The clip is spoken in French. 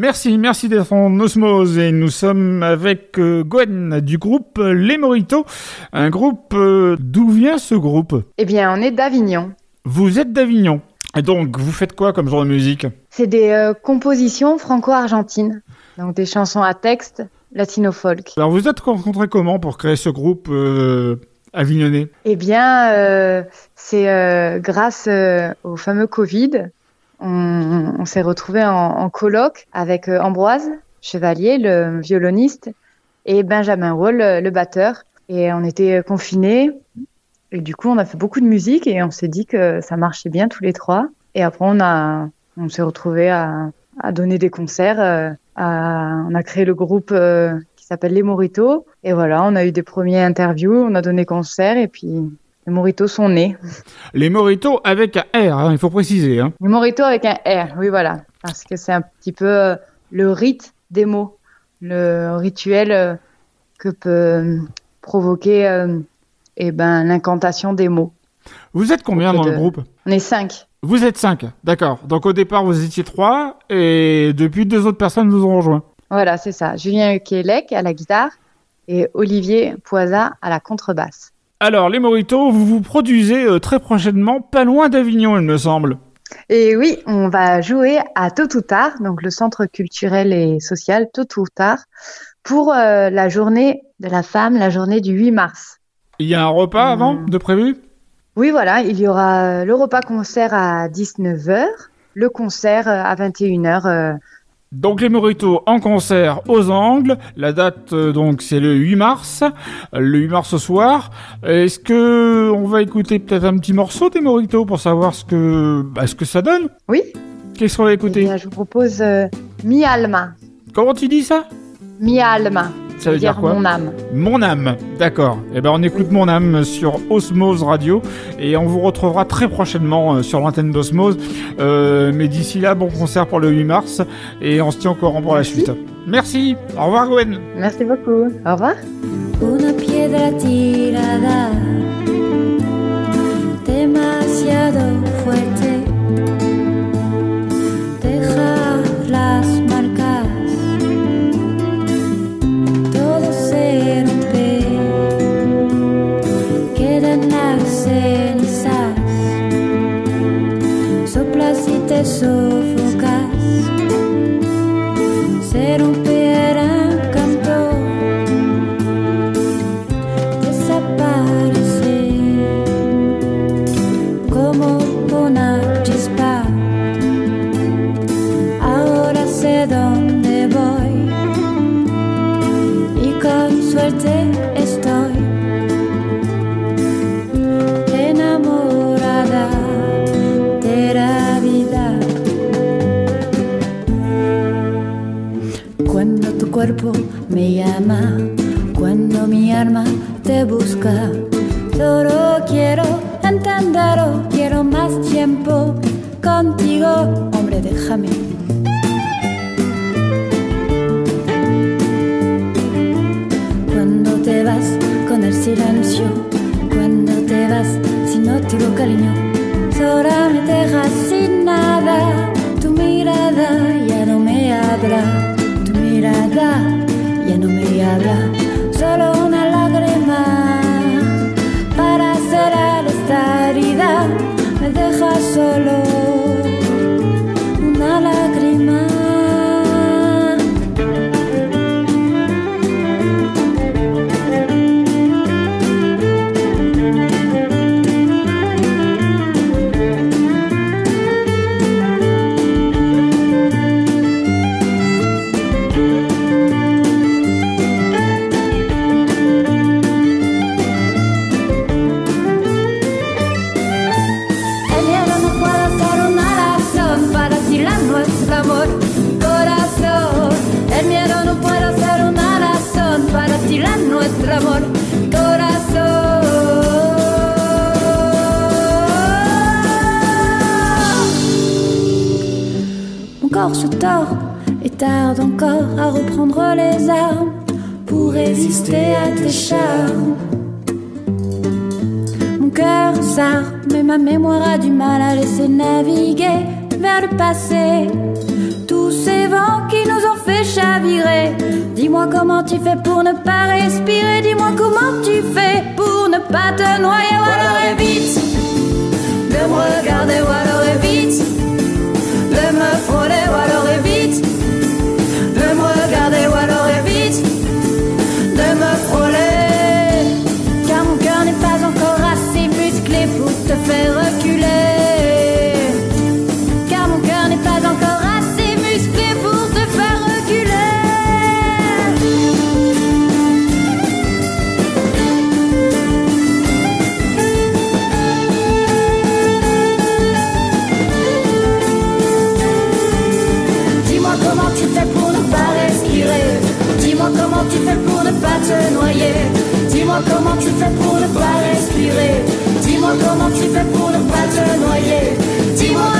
Merci, merci d'être en osmose et nous sommes avec euh, Gwen du groupe Les Moritos. Un groupe, euh, d'où vient ce groupe? Eh bien, on est d'Avignon. Vous êtes d'Avignon. Et donc, vous faites quoi comme genre de musique? C'est des euh, compositions franco-argentines. Donc des chansons à texte latino-folk. Alors, vous êtes rencontrés comment pour créer ce groupe avignonnais? Eh bien, c'est grâce au fameux Covid. On, s'est retrouvés en, colloque avec euh, Ambroise Chevalier, le violoniste, et Benjamin Wall, le, batteur. Et on était confinés. Et du coup, on a fait beaucoup de musique et on s'est dit que ça marchait bien tous les trois. Et après, on on s'est retrouvés à, donner des concerts. euh, on a créé le groupe euh, qui s'appelle Les Moritos. Et voilà, on a eu des premiers interviews, on a donné concert et puis les Moritos sont nés. Les Moritos avec un R, hein, il faut préciser. Hein. Les Moritos avec un R, oui voilà. Parce que c'est un petit peu euh, le rite des mots, le rituel euh, que peut euh, provoquer euh, eh ben, l'incantation des mots. Vous êtes combien dans de- le groupe On est cinq. Vous êtes cinq, d'accord. Donc au départ, vous étiez trois et depuis, deux autres personnes vous ont rejoint. Voilà, c'est ça. Julien Ukelec à la guitare et Olivier Poisa à la contrebasse. Alors, les Moritos, vous vous produisez euh, très prochainement, pas loin d'Avignon, il me semble. Et oui, on va jouer à Tôt ou Tard, donc le centre culturel et social Tôt ou Tard, pour euh, la journée de la femme, la journée du 8 mars. Il y a un repas Hmm. avant de prévu? Oui, voilà, il y aura euh, le repas concert à 19h, le concert à 21h. Donc les Moritos en concert aux Angles. La date euh, donc c'est le 8 mars, euh, le 8 mars au soir. Est-ce que on va écouter peut-être un petit morceau des Moritos pour savoir ce que bah, ce que ça donne? Oui, Qu'est-ce qu'on va eh écouter bien, je vous propose euh, Mi Alma. Comment tu dis ça? Mi Alma. Ça veut dire quoi mon âme. Mon âme, d'accord. Eh ben on écoute Mon âme sur Osmose Radio et on vous retrouvera très prochainement euh, sur l'antenne d'Osmose. Euh, mais d'ici là, bon concert pour le 8 mars et on se tient au courant pour la suite. Merci. Au revoir Gwen. Merci beaucoup. Au revoir. Una piedra tirada, demasiado fuerte, soplas y te sofocas, se romperá Cuando tu cuerpo me llama, cuando mi alma te busca, solo quiero entenderlo, quiero más tiempo contigo, hombre, déjame. Cuando te vas con el silencio, cuando te vas sin otro cariño, solo nada. Mon corps se tord et tarde encore à reprendre les armes pour résister à tes charmes. Mon cœur s'arme, mais ma mémoire a du mal à laisser naviguer vers le passé. Tous ces vents qui nous chavirer. Dis-moi comment tu fais pour ne pas respirer. Dis-moi comment tu fais pour ne pas te noyer. Ou alors évite de me regarder. Ou alors évite te noyer. Dis-moi comment tu fais pour ne pas respirer. Dis-moi comment tu fais pour ne pas te noyer. Dis-moi.